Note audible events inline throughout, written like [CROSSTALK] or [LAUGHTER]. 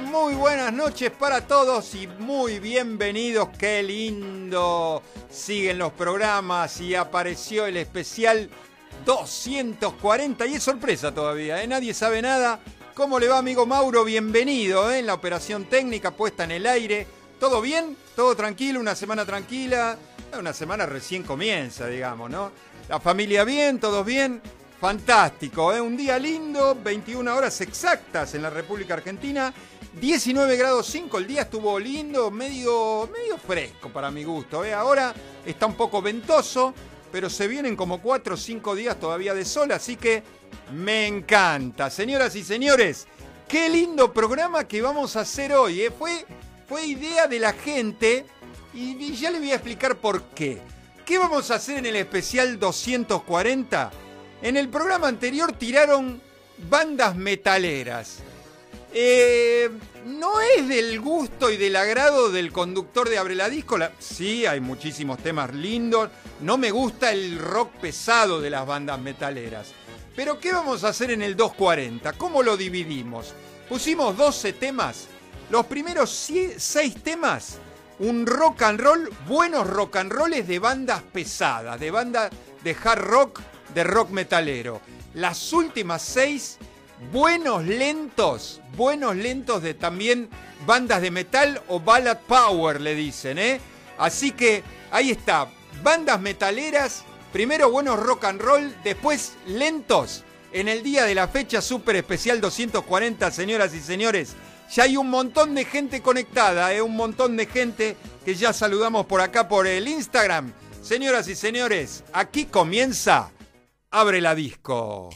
Muy buenas noches para todos y muy bienvenidos. Qué lindo. Siguen los programas y apareció el especial 240 y es sorpresa todavía, ¿eh? nadie sabe nada. ¿Cómo le va, amigo Mauro? Bienvenido ¿eh? en la operación técnica puesta en el aire. ¿Todo bien? ¿Todo tranquilo? ¿Una semana tranquila? Una semana recién comienza, digamos, ¿no? La familia bien, todos bien. Fantástico, ¿eh? un día lindo, 21 horas exactas en la República Argentina, 19 grados 5, el día estuvo lindo, medio, medio fresco para mi gusto. ¿eh? Ahora está un poco ventoso, pero se vienen como 4 o 5 días todavía de sol, así que me encanta. Señoras y señores, qué lindo programa que vamos a hacer hoy. ¿eh? Fue, fue idea de la gente y ya le voy a explicar por qué. ¿Qué vamos a hacer en el especial 240? En el programa anterior tiraron bandas metaleras. Eh, no es del gusto y del agrado del conductor de Abre la Disco. sí, hay muchísimos temas lindos. No me gusta el rock pesado de las bandas metaleras. Pero ¿qué vamos a hacer en el 240? ¿Cómo lo dividimos? Pusimos 12 temas. Los primeros 6 temas, un rock and roll, buenos rock and rolls de bandas pesadas, de bandas de hard rock de rock metalero. Las últimas seis, buenos lentos, buenos lentos de también bandas de metal o ballad power, le dicen, ¿eh? Así que ahí está, bandas metaleras, primero buenos rock and roll, después lentos. En el día de la fecha super especial 240, señoras y señores, ya hay un montón de gente conectada, ¿eh? un montón de gente que ya saludamos por acá por el Instagram. Señoras y señores, aquí comienza Abre la disco.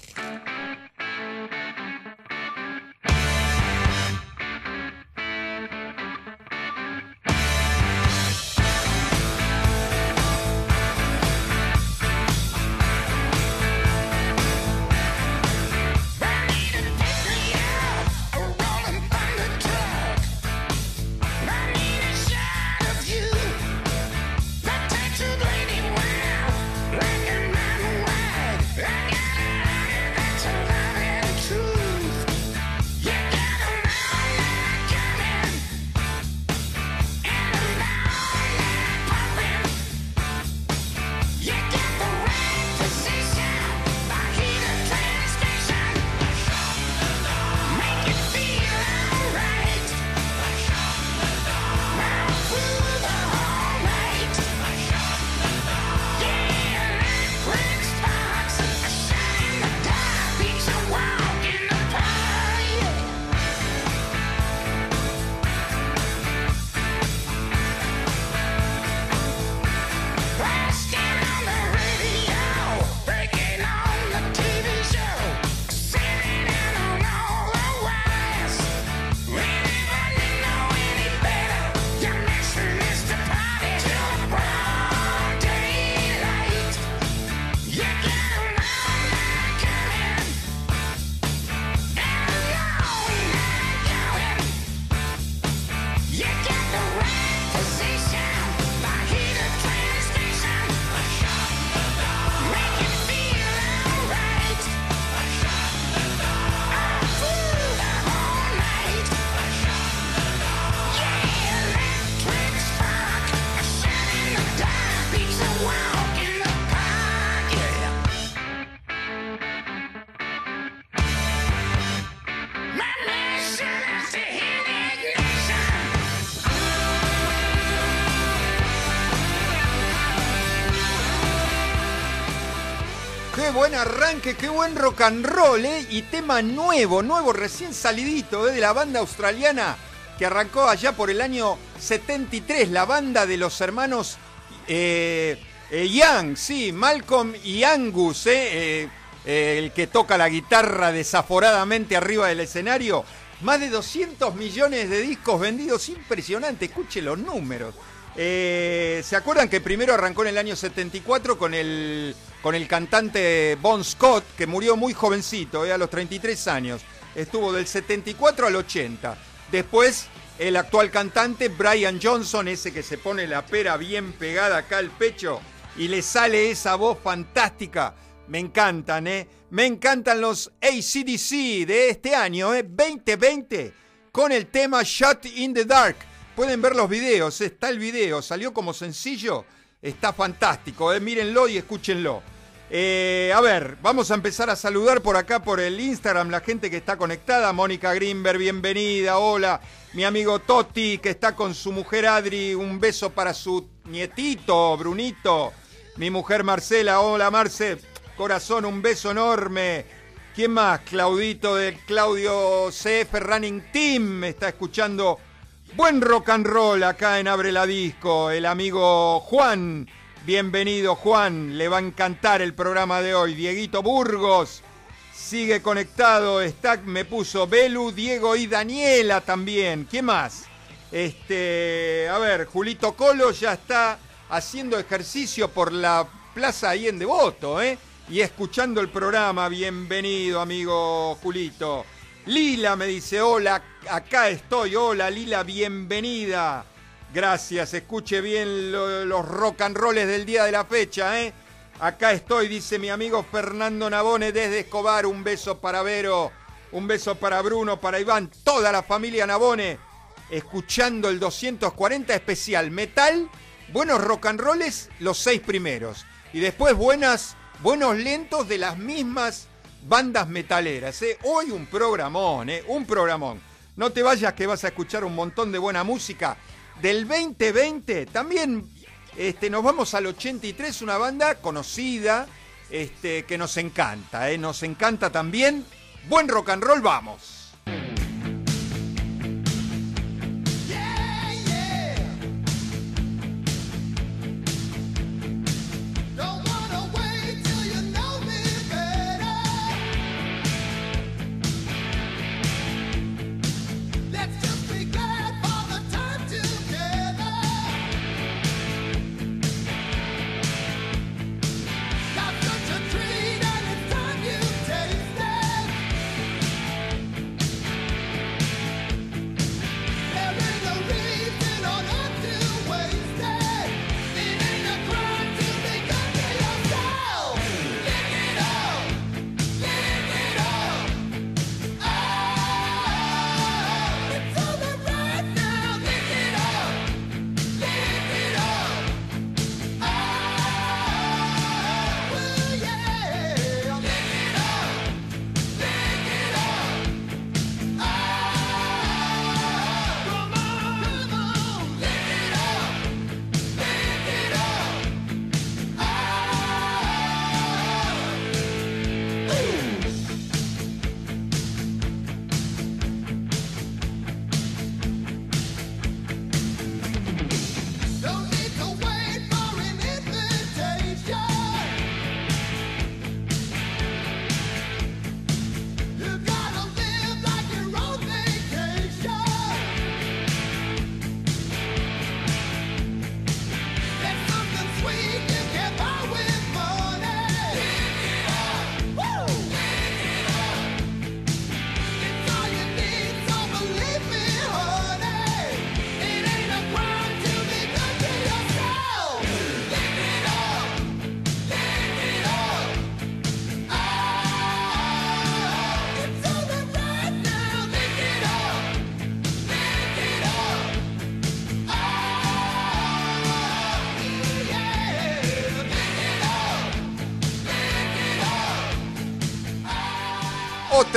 Buen arranque, qué buen rock and roll, ¿eh? Y tema nuevo, nuevo, recién salidito, ¿eh? De la banda australiana que arrancó allá por el año 73, la banda de los hermanos eh, Young, sí, Malcolm y Angus, el que toca la guitarra desaforadamente arriba del escenario. Más de 200 millones de discos vendidos, impresionante, escuche los números. ¿Se acuerdan que primero arrancó en el año 74 con el con el cantante Bon Scott, que murió muy jovencito, eh, a los 33 años. Estuvo del 74 al 80. Después, el actual cantante Brian Johnson, ese que se pone la pera bien pegada acá al pecho y le sale esa voz fantástica. Me encantan, ¿eh? Me encantan los ACDC de este año, ¿eh? 2020. con el tema Shut in the Dark. Pueden ver los videos, está el video, salió como sencillo, está fantástico, eh. mírenlo y escúchenlo. Eh, a ver, vamos a empezar a saludar por acá por el Instagram la gente que está conectada. Mónica Grimberg, bienvenida. Hola, mi amigo Totti que está con su mujer Adri. Un beso para su nietito Brunito. Mi mujer Marcela. Hola, Marce. Corazón, un beso enorme. ¿Quién más? Claudito del Claudio CF Running Team está escuchando. Buen rock and roll acá en Abre la Disco. El amigo Juan Bienvenido Juan, le va a encantar el programa de hoy. Dieguito Burgos sigue conectado. Stack me puso Belu, Diego y Daniela también. ¿Quién más? Este, a ver, Julito Colo ya está haciendo ejercicio por la plaza ahí en Devoto, ¿eh? Y escuchando el programa. Bienvenido, amigo Julito. Lila me dice, hola, acá estoy. Hola, Lila, bienvenida. Gracias, escuche bien los rock and rolls del día de la fecha, ¿eh? Acá estoy, dice mi amigo Fernando Nabone desde Escobar. Un beso para Vero, un beso para Bruno, para Iván, toda la familia Nabone, escuchando el 240 especial metal, buenos rock and rolls, los seis primeros. Y después buenas, buenos lentos de las mismas bandas metaleras. ¿eh? Hoy un programón, ¿eh? un programón. No te vayas que vas a escuchar un montón de buena música del 2020 también este, nos vamos al 83, una banda conocida este, que nos encanta, ¿eh? nos encanta también. Buen rock and roll, vamos.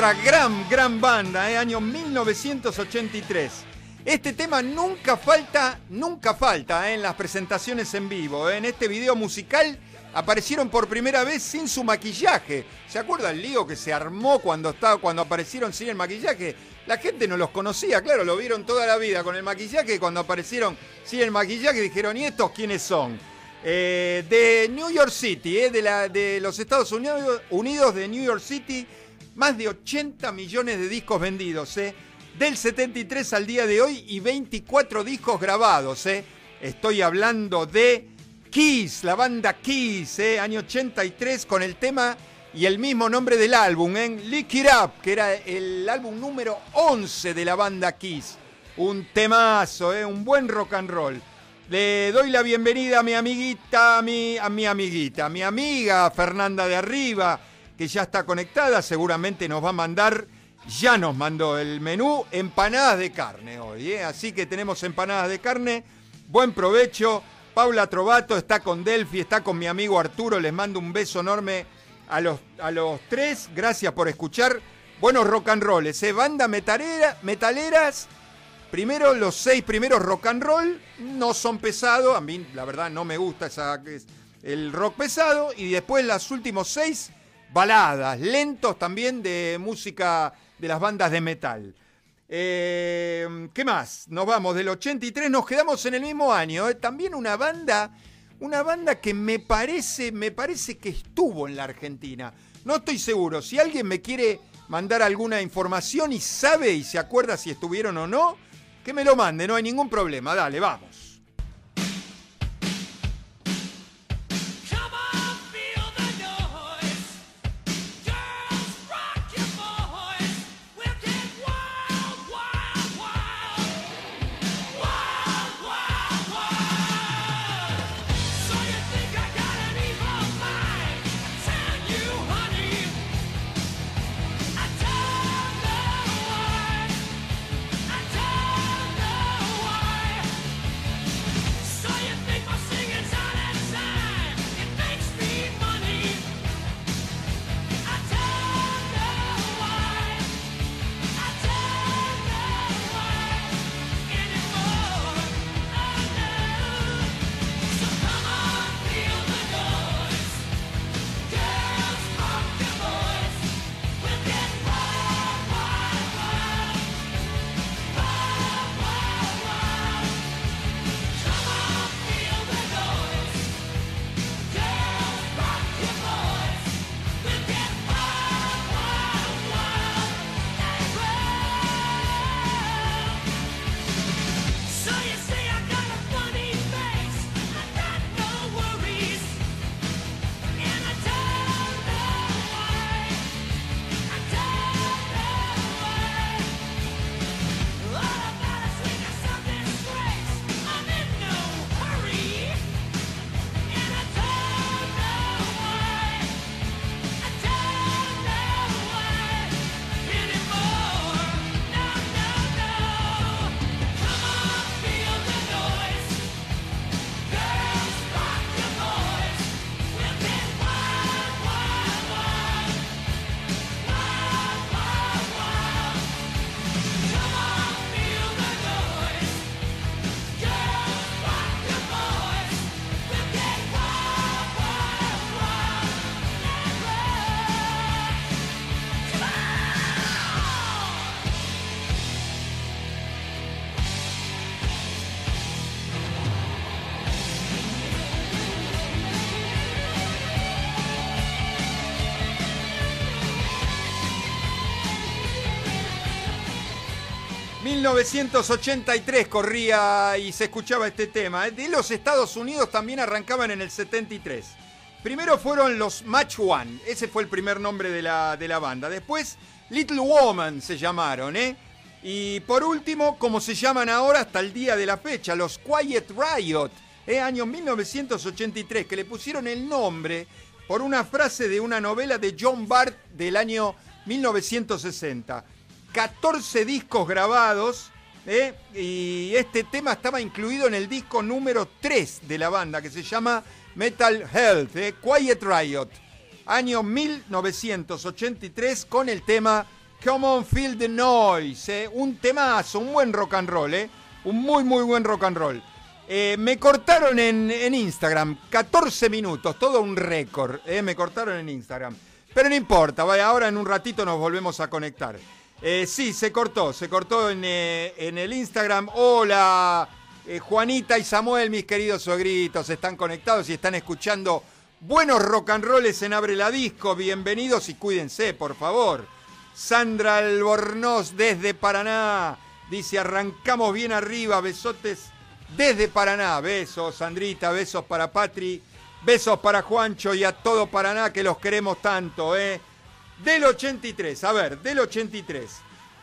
Gran, gran banda, ¿eh? año 1983. Este tema nunca falta, nunca falta ¿eh? en las presentaciones en vivo. ¿eh? En este video musical aparecieron por primera vez sin su maquillaje. ¿Se acuerda el lío que se armó cuando, estaba, cuando aparecieron sin el maquillaje? La gente no los conocía, claro, lo vieron toda la vida con el maquillaje cuando aparecieron sin el maquillaje dijeron, ¿y estos quiénes son? de New York City, de, de los Estados Unidos, Unidos de New York City más de 80 millones de discos vendidos, ¿eh? Del 73 al día de hoy y 24 discos grabados, ¿eh? Estoy hablando de Kiss, la banda Kiss, ¿eh? Año 83 con el tema y el mismo nombre del álbum, ¿eh? Lick It Up, que era el álbum número 11 de la banda Kiss. Un temazo, ¿eh? Un buen rock and roll. Le doy la bienvenida a mi amiguita, a mi, a mi amiguita, a mi amiga Fernanda de Arriba, que ya está conectada, seguramente nos va a mandar ya nos mandó el menú empanadas de carne hoy, ¿eh? así que tenemos empanadas de carne, buen provecho. Paula Trovato está con Delphi, está con mi amigo Arturo, les mando un beso enorme a los, a los tres, gracias por escuchar. Buenos rock and rolls, ¿eh? banda metalera, metaleras. Primero los seis primeros rock and roll no son pesados, a mí la verdad no me gusta esa, el rock pesado, y después los últimos seis baladas, lentos también de música de las bandas de metal. Eh, ¿Qué más? Nos vamos del 83, nos quedamos en el mismo año. ¿eh? También una banda, una banda que me parece, me parece que estuvo en la Argentina. No estoy seguro. Si alguien me quiere mandar alguna información y sabe y se acuerda si estuvieron o no, que me lo mande, no hay ningún problema. Dale, vamos. 1983 corría y se escuchaba este tema. De los Estados Unidos también arrancaban en el 73. Primero fueron los Match One, ese fue el primer nombre de la, de la banda. Después Little Woman se llamaron, ¿eh? Y por último, como se llaman ahora hasta el día de la fecha, los Quiet Riot, ¿eh? año 1983, que le pusieron el nombre por una frase de una novela de John Bart del año 1960. 14 discos grabados. ¿eh? Y este tema estaba incluido en el disco número 3 de la banda, que se llama Metal Health, ¿eh? Quiet Riot. Año 1983 con el tema Come on, Feel the Noise. ¿eh? Un temazo, un buen rock and roll. Un muy, muy buen rock and roll. me cortaron en, Instagram 14 minutos, todo un récord. Me cortaron en Instagram. Pero no importa, vaya, ahora en un ratito nos volvemos a conectar. Eh, sí, se cortó, se cortó en, eh, el Instagram. Hola, eh, Juanita y Samuel, mis queridos suegritos, están conectados y están escuchando buenos rock and rolls en Abre la Disco. Bienvenidos y cuídense, por favor. Sandra Albornoz desde Paraná dice: arrancamos bien arriba, besotes desde Paraná. Besos, Sandrita, besos para Patri, besos para Juancho y a todo Paraná que los queremos tanto, ¿eh? Del 83, a ver, del 83.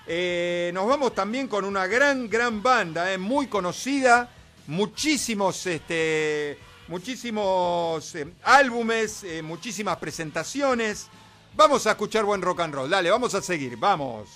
Eh, nos vamos también con una gran, gran banda, eh, muy conocida, muchísimos, este, muchísimos eh, álbumes, muchísimas presentaciones. Vamos a escuchar buen rock and roll. Dale, vamos a seguir. Vamos.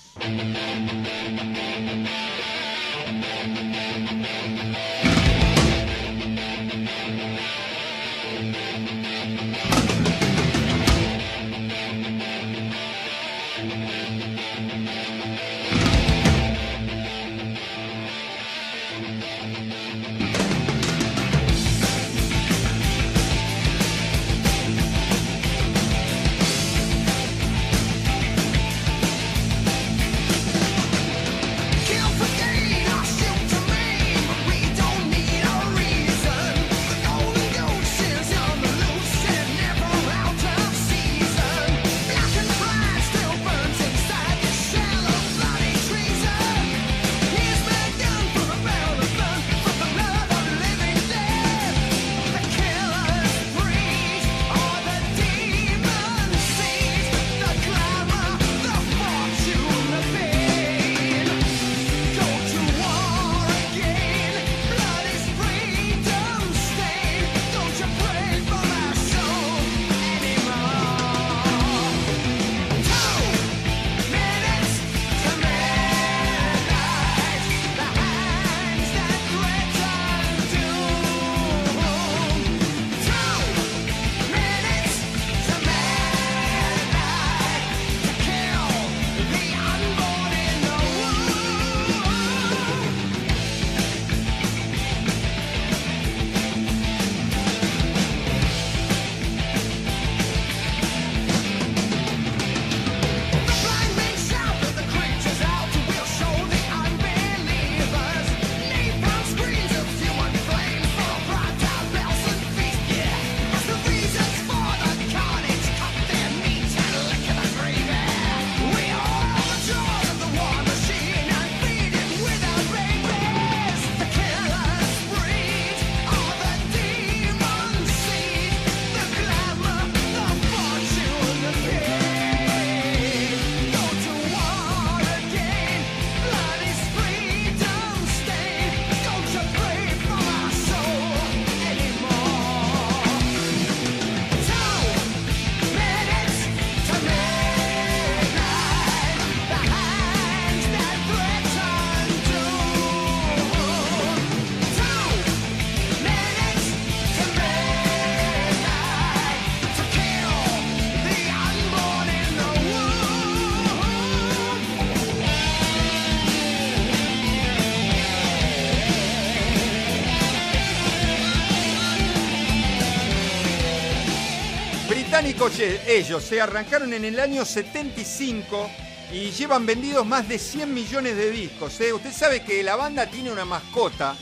Ellos se arrancaron en el año 75 y llevan vendidos más de 100 millones de discos. ¿eh? Usted sabe que la banda tiene una mascota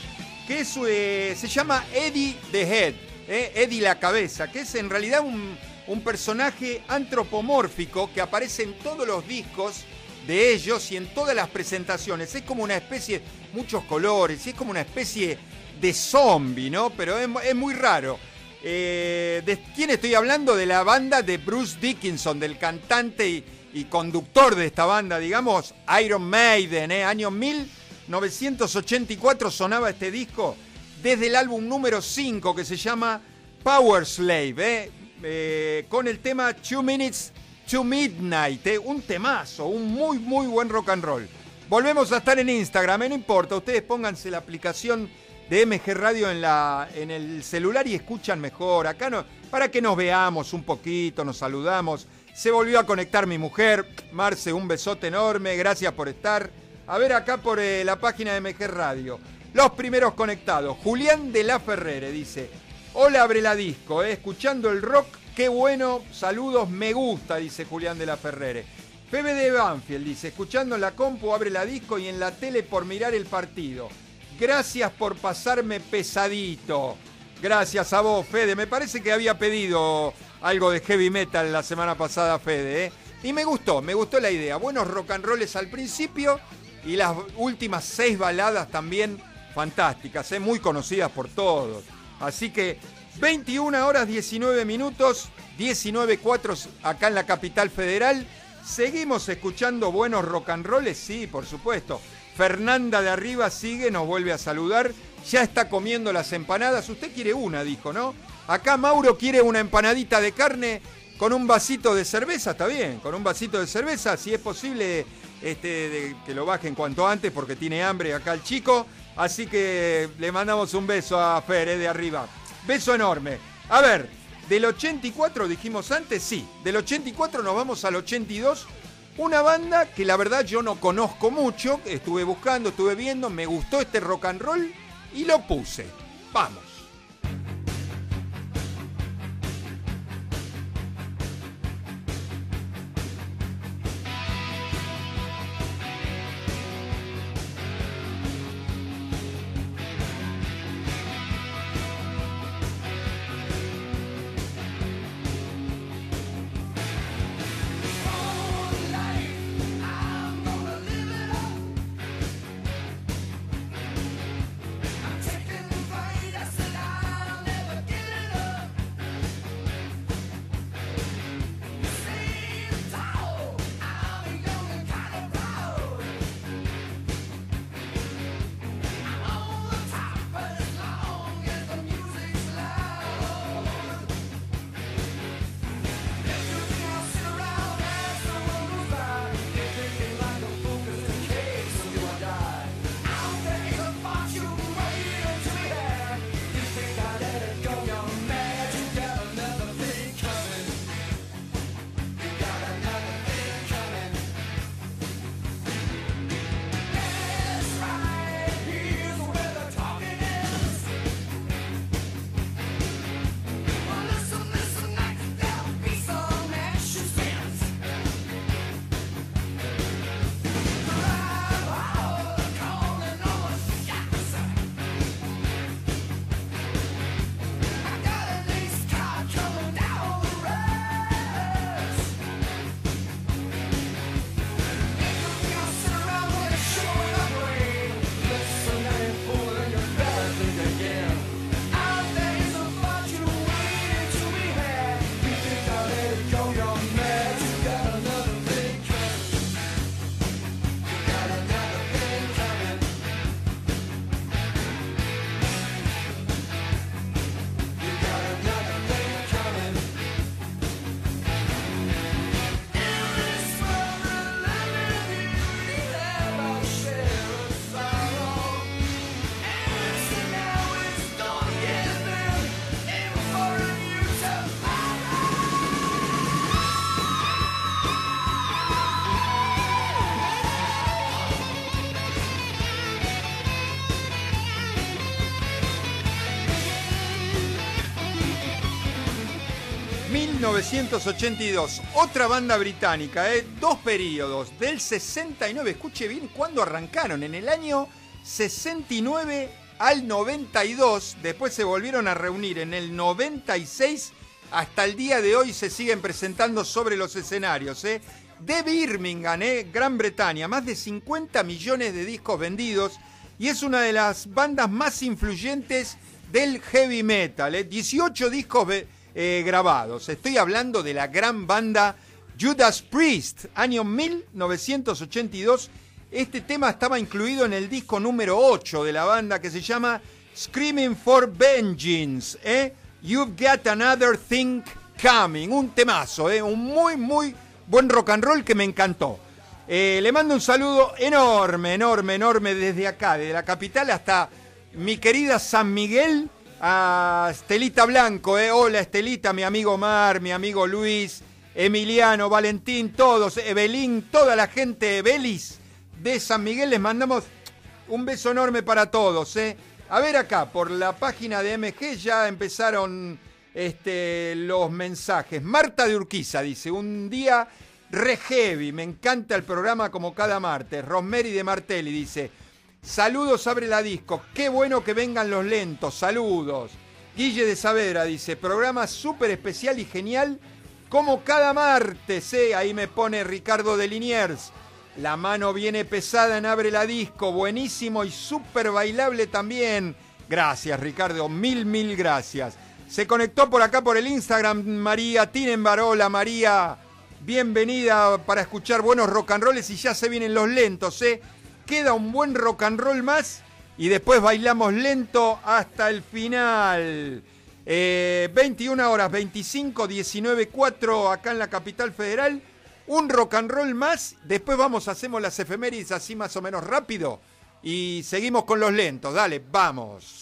que eh, se llama Eddie the Head, ¿eh? Eddie la cabeza, que es en realidad un, personaje antropomórfico que aparece en todos los discos de ellos y en todas las presentaciones. Es como una especie, muchos colores, es como una especie de zombie, ¿no? Pero es muy raro. Eh, ¿De quién estoy hablando? De la banda de Bruce Dickinson, del cantante y, conductor de esta banda, digamos, Iron Maiden, ¿eh? año 1984 sonaba este disco desde el álbum número 5 que se llama Power Slave, ¿eh? ¿eh? con el tema Two Minutes to Midnight, un temazo, un muy, muy buen rock and roll. Volvemos a estar en Instagram, no importa, ustedes pónganse la aplicación de MG Radio en, la, en el celular y escuchan mejor. Acá no, para que nos veamos un poquito, nos saludamos. Se volvió a conectar mi mujer. Marce, un besote enorme, gracias por estar. A ver acá por eh, la página de MG Radio. Los primeros conectados. Julián de la Ferrere dice, hola abre la disco, eh, escuchando el rock, qué bueno, saludos, me gusta, dice Julián de la Ferrere. Febe de Banfield dice, escuchando la compu, abre la disco y en la tele por mirar el partido. Gracias por pasarme pesadito. Gracias a vos, Fede. Me parece que había pedido algo de heavy metal la semana pasada, Fede. ¿eh? Y me gustó, me gustó la idea. Buenos rock and rolls al principio y las últimas seis baladas también fantásticas, ¿eh? muy conocidas por todos. Así que 21 horas 19 minutos, 19.4 acá en la capital federal. Seguimos escuchando buenos rock and rolls, sí, por supuesto. Fernanda de arriba sigue, nos vuelve a saludar. Ya está comiendo las empanadas. Usted quiere una, dijo, ¿no? Acá Mauro quiere una empanadita de carne con un vasito de cerveza, está bien, con un vasito de cerveza, si es posible este, que lo bajen cuanto antes porque tiene hambre acá el chico. Así que le mandamos un beso a Fer eh, de arriba. Beso enorme. A ver, del 84 dijimos antes, sí, del 84 nos vamos al 82. Una banda que la verdad yo no conozco mucho, estuve buscando, estuve viendo, me gustó este rock and roll y lo puse. Vamos. 1982. Otra banda británica, ¿eh? dos periodos. Del 69, escuche bien cuándo arrancaron. En el año 69 al 92. Después se volvieron a reunir en el 96. Hasta el día de hoy se siguen presentando sobre los escenarios. ¿eh? De Birmingham, ¿eh? Gran Bretaña. Más de 50 millones de discos vendidos. Y es una de las bandas más influyentes del heavy metal. ¿eh? 18 discos eh, grabados. Estoy hablando de la gran banda Judas Priest, año 1982. Este tema estaba incluido en el disco número 8 de la banda que se llama Screaming for Vengeance. ¿eh? You've Got Another Thing Coming. Un temazo, ¿eh? un muy, muy buen rock and roll que me encantó. Eh, le mando un saludo enorme, enorme, enorme desde acá, desde la capital hasta mi querida San Miguel a Estelita Blanco, eh. Hola Estelita, mi amigo Mar, mi amigo Luis, Emiliano, Valentín, todos, Evelín, toda la gente Belis de San Miguel, les mandamos un beso enorme para todos, eh. A ver acá, por la página de MG ya empezaron este, los mensajes. Marta de Urquiza dice, un día re heavy, me encanta el programa como cada martes. Rosemary de Martelli dice, Saludos, abre la disco. Qué bueno que vengan los lentos. Saludos. Guille de Saavedra dice, programa súper especial y genial como cada martes. ¿eh? Ahí me pone Ricardo de Liniers. La mano viene pesada en Abre la Disco. Buenísimo y súper bailable también. Gracias, Ricardo. Mil, mil gracias. Se conectó por acá por el Instagram María Tinenbar. Hola, María. Bienvenida para escuchar buenos rock and rolls y ya se vienen los lentos, ¿eh? Queda un buen rock and roll más y después bailamos lento hasta el final. 21 horas 25, 19, 4 acá en la capital federal. Un rock and roll más. Después vamos, hacemos las efemérides así más o menos rápido. Y seguimos con los lentos. Dale, vamos.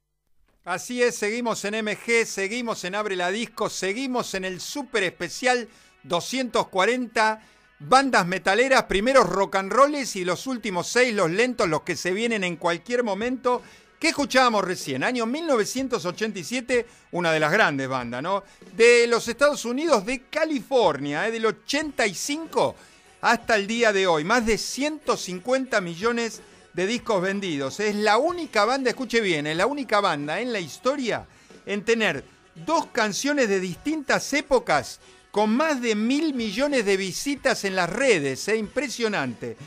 Así es, seguimos en MG, seguimos en Abre la Disco, seguimos en el super especial 240 bandas metaleras, primeros rock and rolls y los últimos seis, los lentos, los que se vienen en cualquier momento. ¿Qué escuchábamos recién? Año 1987, una de las grandes bandas, ¿no? De los Estados Unidos, de California, ¿eh? del 85 hasta el día de hoy. Más de 150 millones de discos vendidos. Es la única banda, escuche bien, es la única banda en la historia en tener dos canciones de distintas épocas con más de mil millones de visitas en las redes. Es impresionante.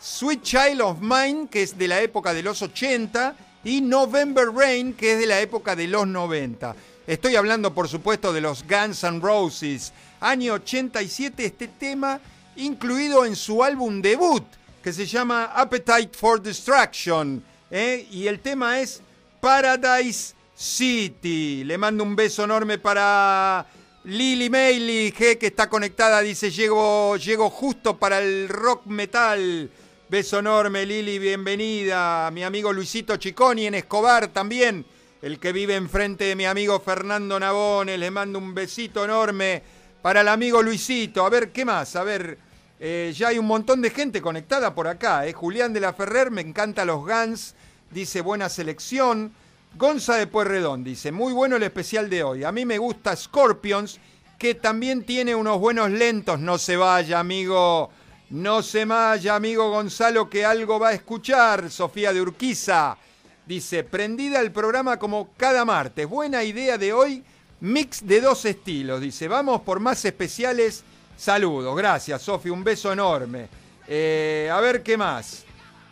Sweet Child of Mine, que es de la época de los 80, y November Rain, que es de la época de los 90. Estoy hablando, por supuesto, de los Guns N' Roses. Año 87, este tema incluido en su álbum debut, que se llama Appetite for Destruction. ¿eh? Y el tema es Paradise City. Le mando un beso enorme para Lily Mailey, que está conectada. Dice, llego, llego justo para el rock metal. Beso enorme, Lili, bienvenida. Mi amigo Luisito Chiconi en Escobar también. El que vive enfrente de mi amigo Fernando Nabone. Le mando un besito enorme para el amigo Luisito. A ver, ¿qué más? A ver. Eh, ya hay un montón de gente conectada por acá. Eh. Julián de la Ferrer, me encanta los Guns, dice buena selección. Gonza de Puerredón dice, muy bueno el especial de hoy. A mí me gusta Scorpions, que también tiene unos buenos lentos. No se vaya, amigo. No se vaya, amigo Gonzalo, que algo va a escuchar. Sofía de Urquiza dice, prendida el programa como cada martes. Buena idea de hoy, mix de dos estilos. Dice, vamos por más especiales Saludos, gracias, Sofi, un beso enorme. Eh, a ver qué más.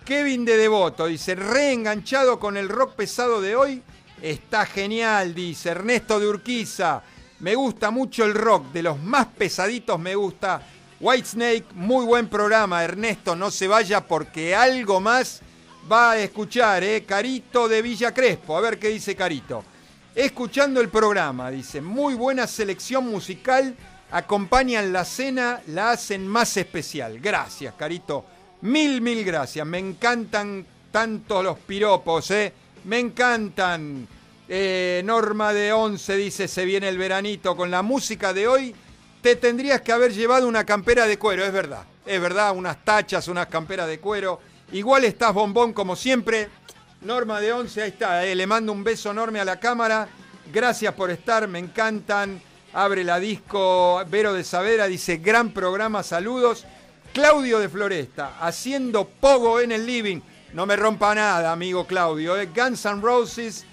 Kevin de Devoto dice, reenganchado con el rock pesado de hoy. Está genial, dice Ernesto de Urquiza. Me gusta mucho el rock, de los más pesaditos me gusta. Whitesnake, muy buen programa, Ernesto, no se vaya porque algo más va a escuchar, ¿eh? Carito de Villa Crespo, a ver qué dice Carito. Escuchando el programa, dice, muy buena selección musical acompañan la cena, la hacen más especial. Gracias, Carito. Mil, mil gracias. Me encantan tanto los piropos, ¿eh? Me encantan. Eh, Norma de 11 dice, se viene el veranito. Con la música de hoy, te tendrías que haber llevado una campera de cuero, es verdad. Es verdad, unas tachas, unas camperas de cuero. Igual estás bombón como siempre. Norma de 11, ahí está. Eh. Le mando un beso enorme a la cámara. Gracias por estar, me encantan. Abre la disco Vero de Savera, dice, gran programa, saludos. Claudio de Floresta, haciendo pogo en el living. No me rompa nada, amigo Claudio. ¿eh? Guns N' Roses,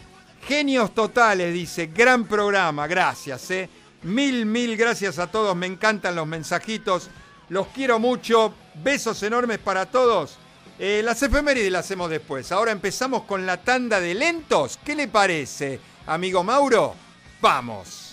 genios totales, dice, gran programa, gracias. ¿eh? Mil, mil gracias a todos, me encantan los mensajitos. Los quiero mucho, besos enormes para todos. Eh, las efemérides las hacemos después. Ahora empezamos con la tanda de lentos. ¿Qué le parece, amigo Mauro? Vamos.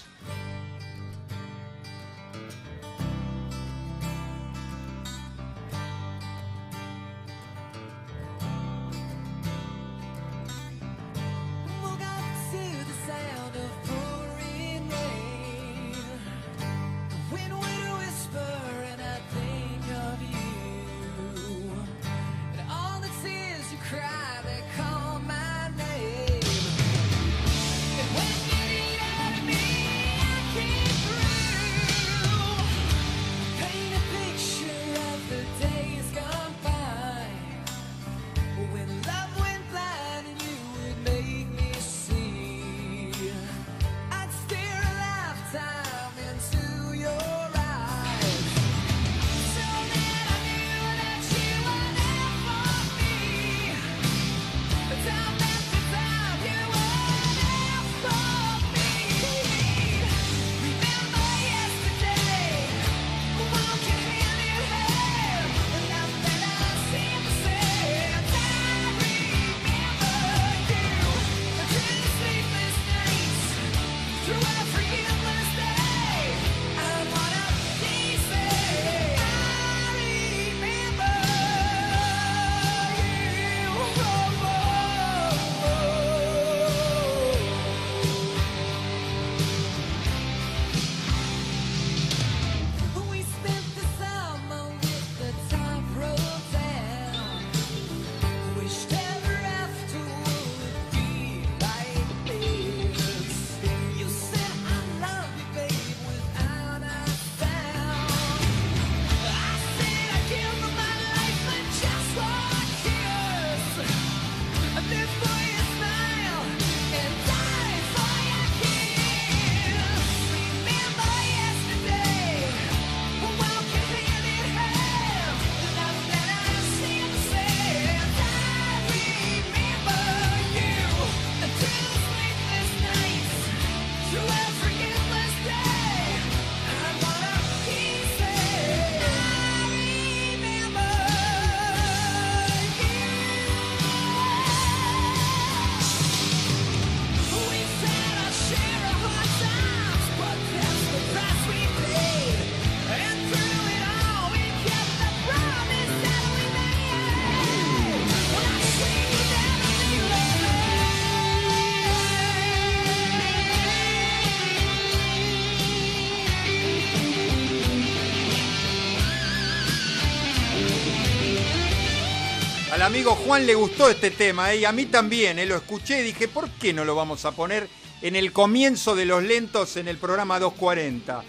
Amigo Juan le gustó este tema, ¿eh? y a mí también, ¿eh? lo escuché y dije, ¿por qué no lo vamos a poner en el comienzo de los lentos en el programa 240?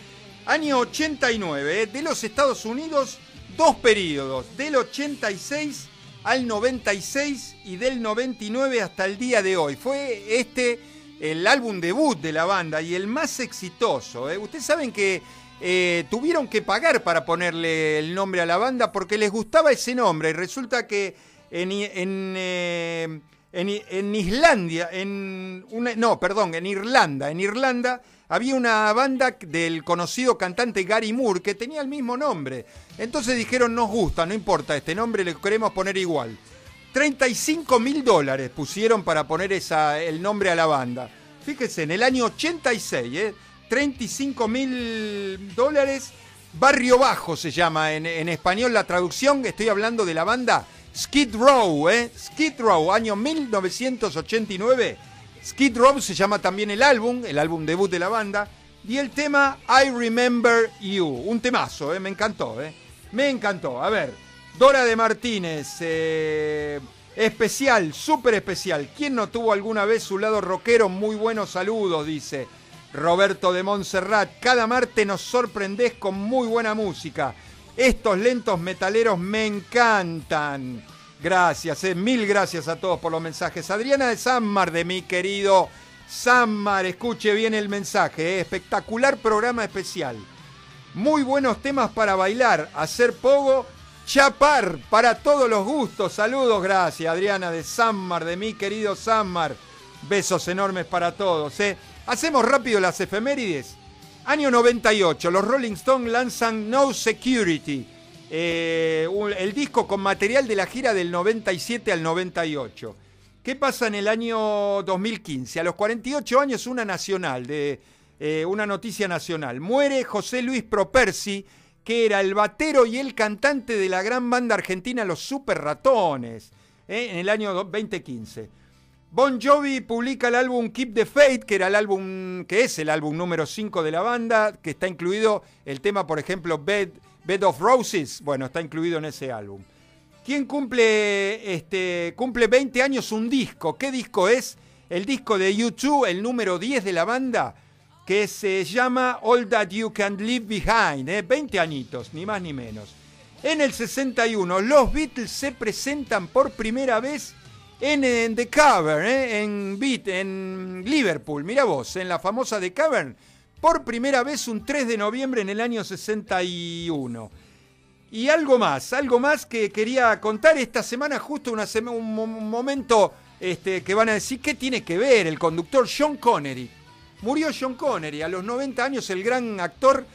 Año 89, ¿eh? de los Estados Unidos, dos periodos, del 86 al 96 y del 99 hasta el día de hoy. Fue este el álbum debut de la banda y el más exitoso. ¿eh? Ustedes saben que tuvieron que pagar para ponerle el nombre a la banda porque les gustaba ese nombre y resulta que en, en, eh, en, Islandia, en no, perdón, en Irlanda, en Irlanda había una banda del conocido cantante Gary Moore que tenía el mismo nombre. Entonces dijeron, nos gusta, no importa, este nombre le queremos poner igual. 35 mil dólares pusieron para poner el nombre a la banda. Fíjense, en el año 86, ¿eh? 35 mil dólares. Barrio Bajo se llama en, español la traducción. Estoy hablando de la banda Skid Row, ¿eh? Skid Row, año 1989. Skid Row se llama también el álbum, el álbum debut de la banda. Y el tema I Remember You, un temazo, ¿eh? me encantó, ¿eh? me encantó. A ver, Dora de Martínez, eh, especial, súper especial. ¿Quién no tuvo alguna vez su lado rockero? Muy buenos saludos, dice. Roberto de Montserrat, cada martes nos sorprendés con muy buena música. Estos lentos metaleros me encantan. Gracias, eh. mil gracias a todos por los mensajes. Adriana de Sanmar, de mi querido Sanmar, escuche bien el mensaje. Eh. Espectacular programa especial. Muy buenos temas para bailar, hacer pogo, chapar para todos los gustos. Saludos, gracias Adriana de Sanmar, de mi querido Sanmar. Besos enormes para todos. Eh. Hacemos rápido las efemérides. Año 98, los Rolling Stones lanzan No Security, eh, el disco con material de la gira del 97 al 98. ¿Qué pasa en el año 2015? A los 48 años, una nacional, de, eh, una noticia nacional. Muere José Luis Propersi, que era el batero y el cantante de la gran banda argentina Los Super Ratones, eh, en el año 2015. Bon Jovi publica el álbum Keep the Faith, que era el álbum que es el álbum número 5 de la banda, que está incluido el tema, por ejemplo, Bed, Bed of Roses, bueno, está incluido en ese álbum. ¿Quién cumple este cumple 20 años un disco? ¿Qué disco es? El disco de YouTube, el número 10 de la banda, que se llama All That You Can Leave Behind, ¿eh? 20 añitos, ni más ni menos. En el 61, los Beatles se presentan por primera vez en, The Cavern, ¿eh? en Beat, en Liverpool. Mira vos, en la famosa The Cavern, por primera vez un 3 de noviembre en el año 61. Y algo más, algo más que quería contar esta semana, justo un, momento este, que van a decir, ¿qué tiene que ver el conductor Sean Connery? Murió Sean Connery a los 90 años, el gran actor,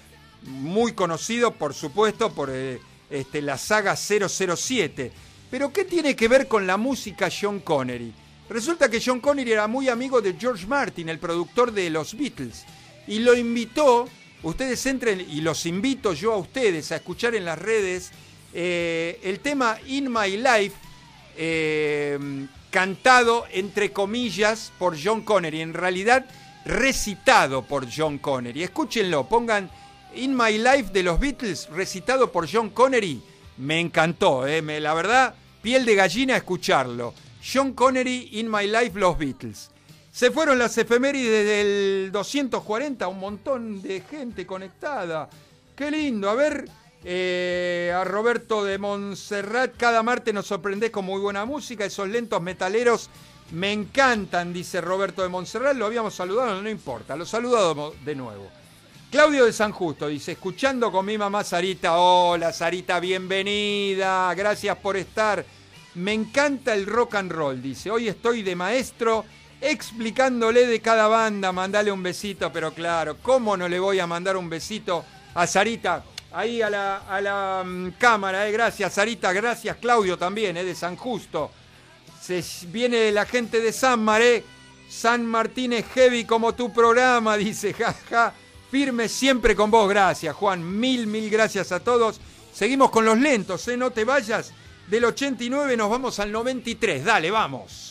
muy conocido por supuesto por eh, este, la saga 007 pero ¿qué tiene que ver con la música John Connery? Resulta que John Connery era muy amigo de George Martin, el productor de los Beatles, y lo invitó, ustedes entren y los invito yo a ustedes a escuchar en las redes eh, el tema In My Life, eh, cantado entre comillas por John Connery, en realidad recitado por John Connery. Escúchenlo, pongan In My Life de los Beatles, recitado por John Connery. Me encantó, eh, la verdad Piel de gallina escucharlo. John Connery, In My Life, Los Beatles. Se fueron las efemérides del 240, un montón de gente conectada. Qué lindo. A ver, eh, a Roberto de Montserrat, cada martes nos sorprendés con muy buena música. Esos lentos metaleros me encantan, dice Roberto de Montserrat. Lo habíamos saludado, no importa, lo saludamos de nuevo. Claudio de San Justo dice, escuchando con mi mamá Sarita, hola Sarita, bienvenida, gracias por estar. Me encanta el rock and roll, dice, hoy estoy de maestro explicándole de cada banda, mandale un besito, pero claro, ¿cómo no le voy a mandar un besito a Sarita? Ahí a la, a la mm, cámara, eh, gracias Sarita, gracias Claudio también, eh, de San Justo. Se viene la gente de San Maré, San Martín es heavy como tu programa, [LAUGHS] dice, jaja firme siempre con vos. Gracias, Juan. Mil, mil gracias a todos. Seguimos con los lentos, ¿eh? No te vayas. Del 89 nos vamos al 93. Dale, vamos.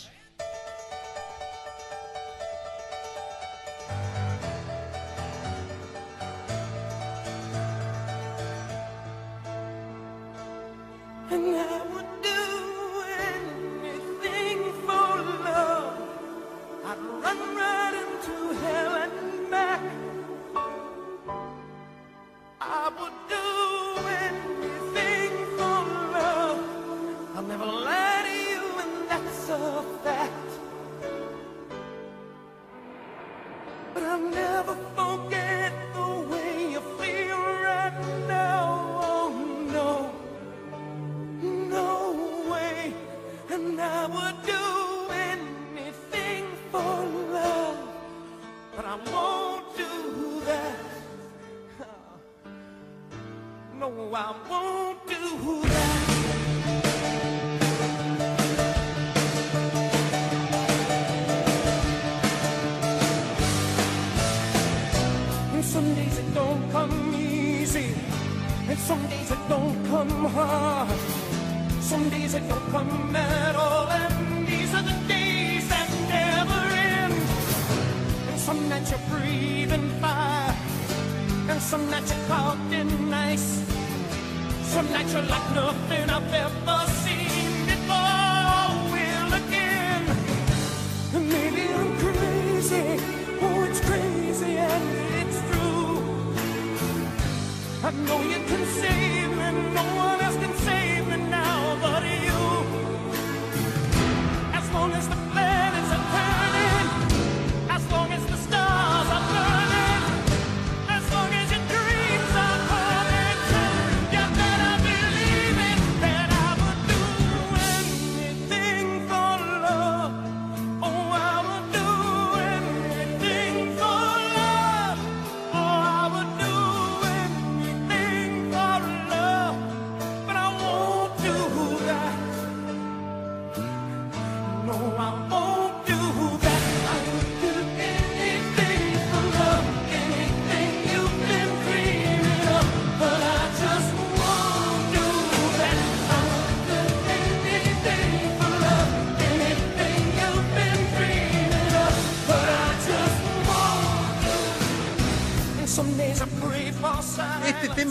Electrolyte, no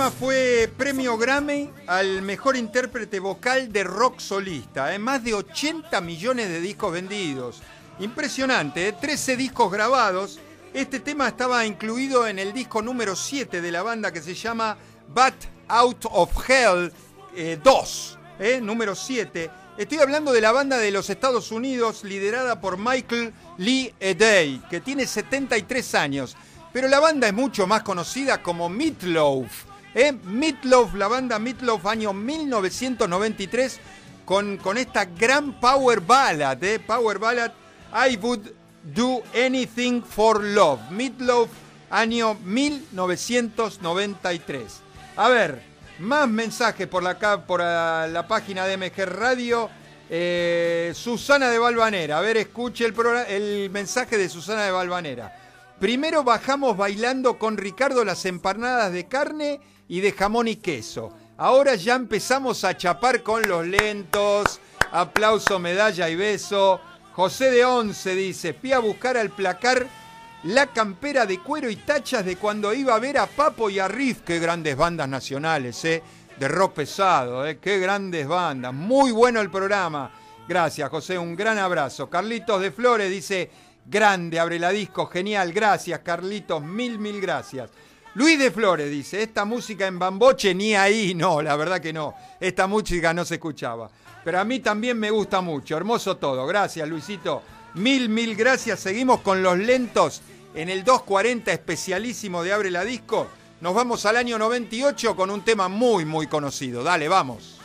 fue premio Grammy al mejor intérprete vocal de rock solista. ¿eh? Más de 80 millones de discos vendidos. Impresionante, 13 ¿eh? discos grabados. Este tema estaba incluido en el disco número 7 de la banda que se llama Bat Out of Hell 2, ¿eh? número 7. Estoy hablando de la banda de los Estados Unidos liderada por Michael Lee Edey, que tiene 73 años. Pero la banda es mucho más conocida como Meatloaf. ¿Eh? Meatloaf, la banda Meatloaf, año 1993, con, con esta gran power ballad, ¿eh? Power ballad, I Would Do Anything for Love. Meatloaf, año 1993. A ver, más mensajes por la, por la, página de MG Radio. Eh, Susana de Valvanera, a ver, escuche el, el mensaje de Susana de Valvanera. Primero bajamos bailando con Ricardo las empanadas de carne y de jamón y queso. Ahora ya empezamos a chapar con los lentos. Aplauso, medalla y beso. José de Once dice, fui a buscar al placar la campera de cuero y tachas de cuando iba a ver a Papo y a Riff. Qué grandes bandas nacionales, ¿eh? De rock pesado, ¿eh? Qué grandes bandas. Muy bueno el programa. Gracias, José. Un gran abrazo. Carlitos de Flores dice, grande, abre la disco, genial. Gracias, Carlitos. Mil, mil gracias. Luis de Flores dice, esta música en bamboche ni ahí, [LAUGHS] no, la verdad que no, esta música no se escuchaba. Pero a mí también me gusta mucho, hermoso todo, gracias Luisito, mil, mil gracias, seguimos con los lentos en el 240 especialísimo de Abre la Disco. Nos vamos al año 98 con un tema muy, muy conocido, dale, vamos.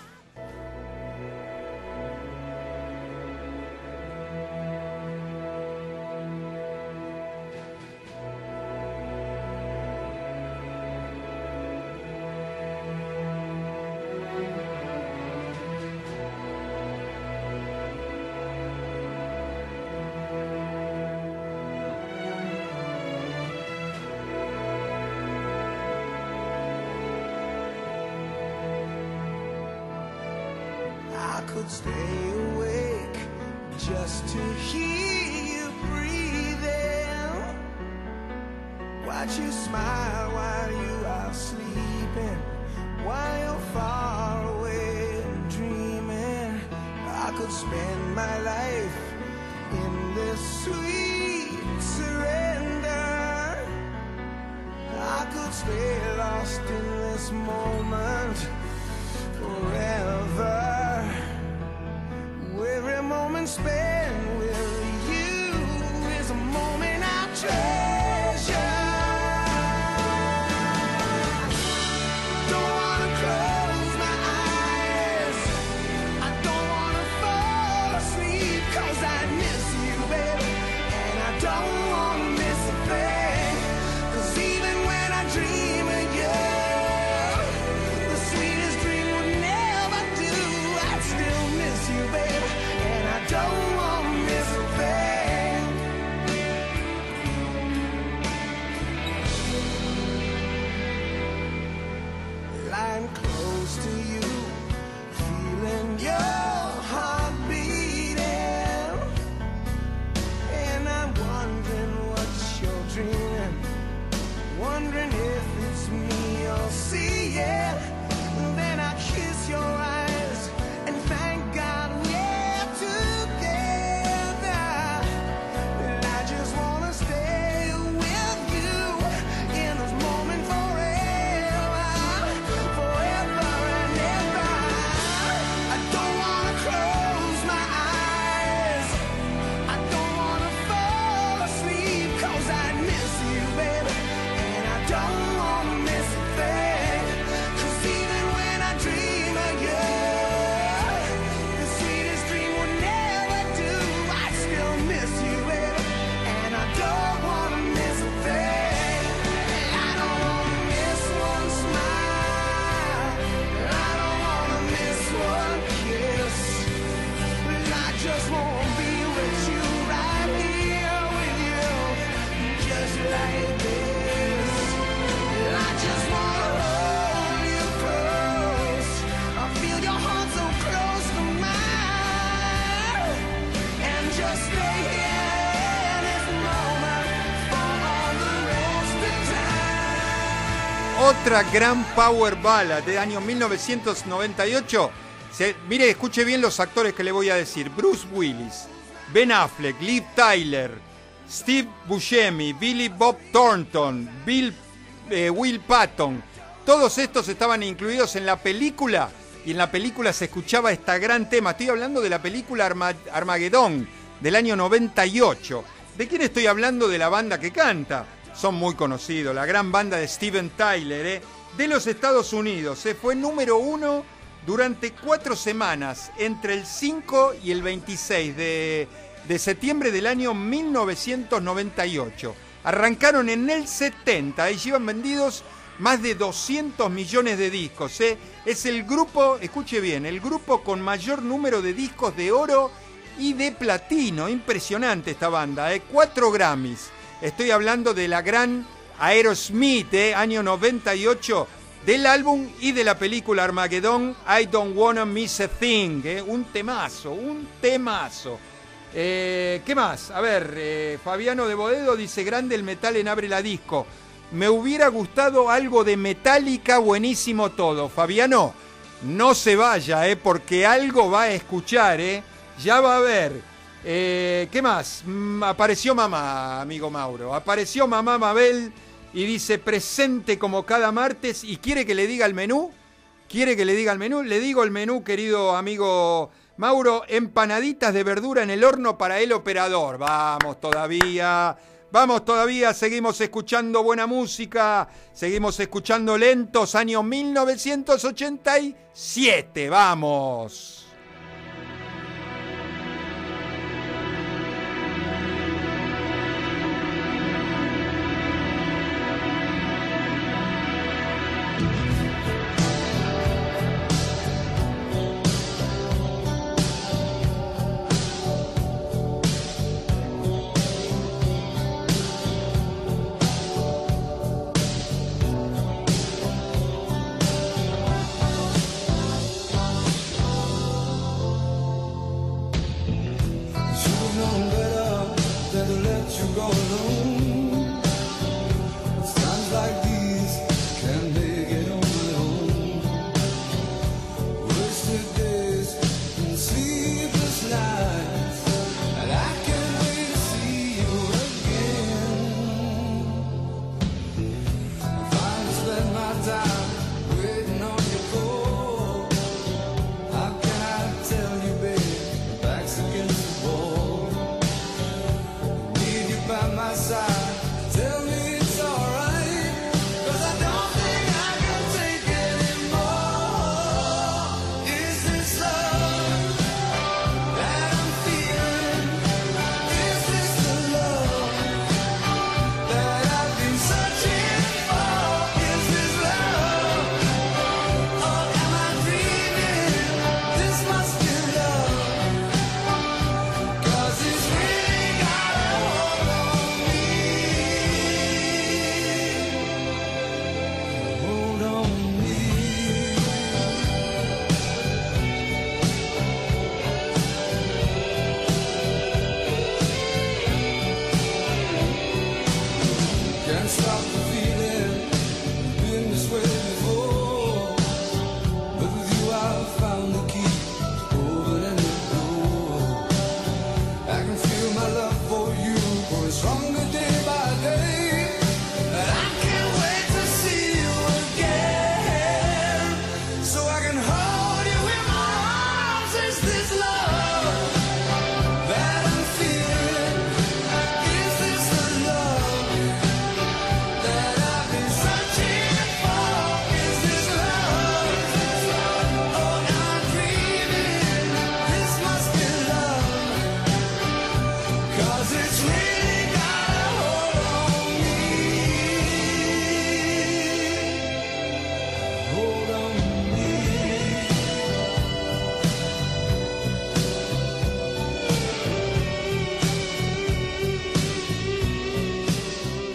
Otra gran power ballad de año 1998. mire, escuche bien los actores que le voy a decir. Bruce Willis, Ben Affleck, Liv Tyler, Steve Buscemi, Billy Bob Thornton, Bill, eh, Will Patton. Todos estos estaban incluidos en la película y en la película se escuchaba este gran tema. Estoy hablando de la película Armagedón del año 98. ¿De quién estoy hablando? De la banda que canta son muy conocidos. La gran banda de Steven Tyler, ¿eh? de los Estados Unidos. Se fue número uno durante cuatro semanas, entre el 5 y el 26 de, septiembre del año 1998. Arrancaron en el 70 y llevan vendidos más de 200 millones de discos. ¿eh? Es el grupo, escuche bien, el grupo con mayor número de discos de oro y de platino. Impresionante esta banda, ¿eh? cuatro Grammys. Estoy hablando de la gran Aerosmith, eh, año 98, del álbum y de la película Armageddon, I Don't Wanna Miss a Thing. Eh, un temazo, un temazo. Eh, ¿Qué más? A ver, Fabiano de Bodedo dice, grande el metal en Abre la Disco. Me hubiera gustado algo de Metallica, buenísimo todo. Fabiano, no se vaya, eh, porque algo va a escuchar, eh. Ya va a ver. Eh, ¿Qué más? Mm, apareció mamá, amigo Mauro. Apareció mamá Mabel y dice presente como cada martes y quiere que le diga el menú. ¿Quiere que le diga el menú? Le digo el menú, querido amigo Mauro. Empanaditas de verdura en el horno para el operador. Vamos todavía. Vamos todavía, seguimos escuchando buena música, seguimos escuchando lentos, año 1987, vamos.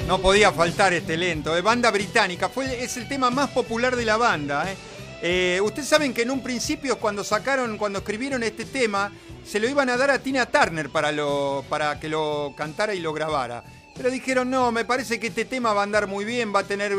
No podía faltar este lento. ¿eh? Banda británica. Fue, es el tema más popular de la banda. ¿eh? Eh, ustedes saben que en un principio cuando sacaron, cuando escribieron este tema, se lo iban a dar a Tina Turner para, lo, para que lo cantara y lo grabara. Pero dijeron, no, me parece que este tema va a andar muy bien, va a tener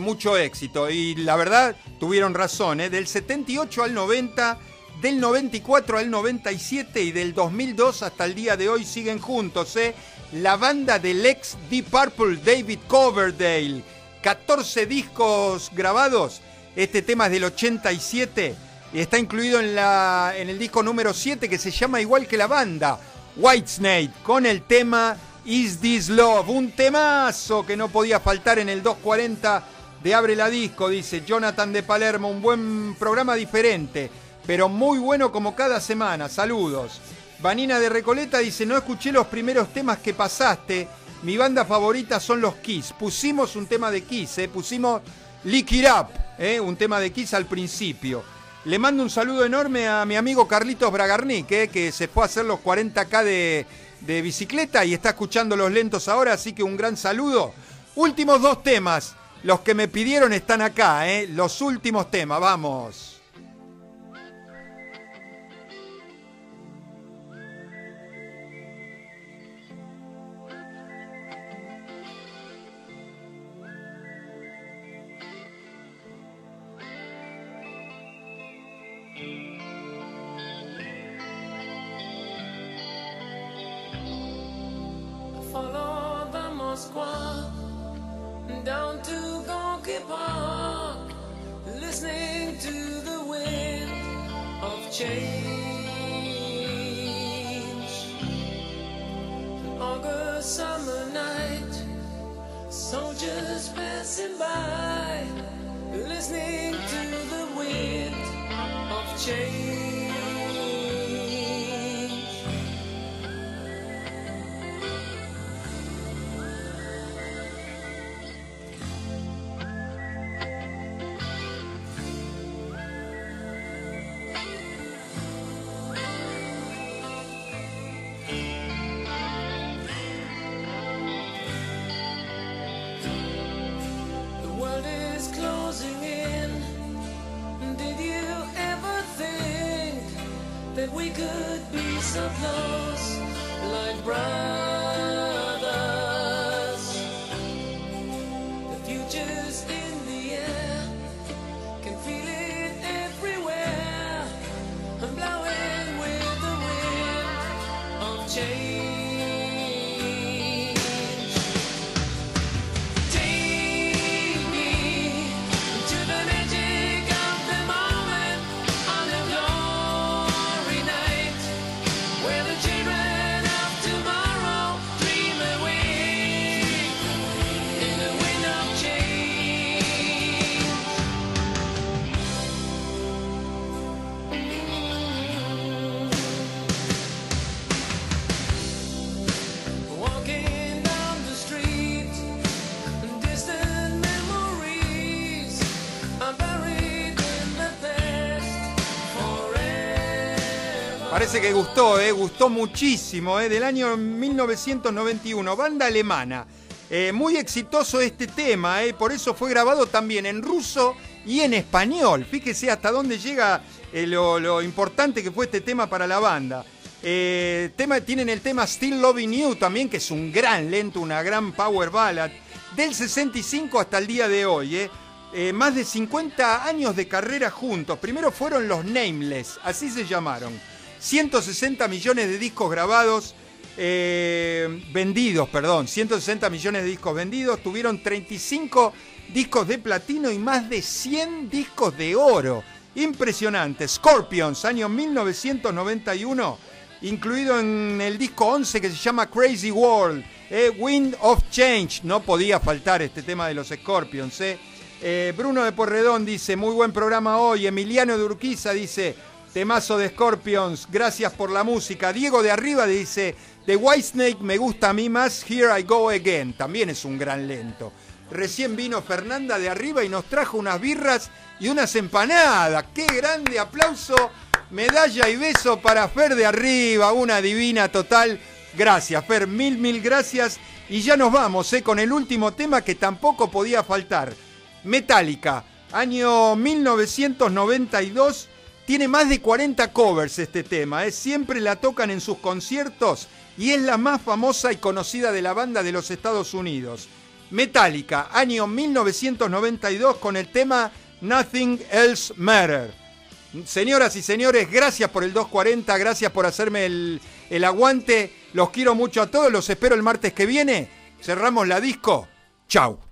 mucho éxito. Y la verdad, tuvieron razón. Del 78 al 90 del 94 al 97 y del 2002 hasta el día de hoy siguen juntos, ¿eh? La banda del ex Deep Purple David Coverdale. 14 discos grabados. Este tema es del 87 y está incluido en, la, en el disco número 7 que se llama igual que la banda, Whitesnake, con el tema Is This Love. Un temazo que no podía faltar en el 240 de Abre la Disco, dice Jonathan de Palermo. Un buen programa diferente pero muy bueno como cada semana. Saludos. Vanina de Recoleta dice, no escuché los primeros temas que pasaste. Mi banda favorita son los Kiss. Pusimos un tema de Kiss, eh. pusimos Lick It Up, eh, un tema de Kiss al principio. Le mando un saludo enorme a mi amigo Carlitos Bragarnik, eh, que se fue a hacer los 40K de, de bicicleta y está escuchando los lentos ahora, así que un gran saludo. Últimos dos temas, los que me pidieron están acá, eh. los últimos temas, vamos. follow the Moskwa down to Gorky Park, listening to the wind of change. August summer night, soldiers passing by, listening to the wind of change. Que gustó, eh, gustó muchísimo, eh, del año 1991, banda alemana. Eh, muy exitoso este tema, por eso fue grabado también en ruso y en español. Fíjese hasta dónde llega eh, lo, importante que fue este tema para la banda. Tema, tienen el tema Still Loving You también, que es un gran lento, una gran power ballad, del 65 hasta el día de hoy. más de 50 años de carrera juntos. Primero fueron los Nameless, así se llamaron. 160 millones de discos grabados, eh, vendidos, perdón, 160 millones de discos vendidos, tuvieron 35 discos de platino y más de 100 discos de oro. Impresionante. Scorpions, año 1991, incluido en el disco 11 que se llama Crazy World. Eh, Wind of Change, no podía faltar este tema de los Scorpions. Eh. Bruno de Porredón dice, muy buen programa hoy. Emiliano de Urquiza dice, Temazo de Scorpions, gracias por la música. Diego de Arriba dice, The Whitesnake me gusta a mí más, Here I Go Again. También es un gran lento. Recién vino Fernanda de Arriba y nos trajo unas birras y unas empanadas. ¡Qué grande aplauso! Medalla y beso para Fer de Arriba, una divina total. Gracias, Fer, mil, mil gracias. Y ya nos vamos ¿eh? con el último tema que tampoco podía faltar. Metallica, año 1992. Tiene más de 40 covers este tema. ¿eh? Siempre la tocan en sus conciertos y es la más famosa y conocida de la banda de los Estados Unidos. Metallica, año 1992 con el tema Nothing Else Matter. Señoras y señores, gracias por el 240, gracias por hacerme el, el aguante. Los quiero mucho a todos, los espero el martes que viene. Cerramos la disco. Chau.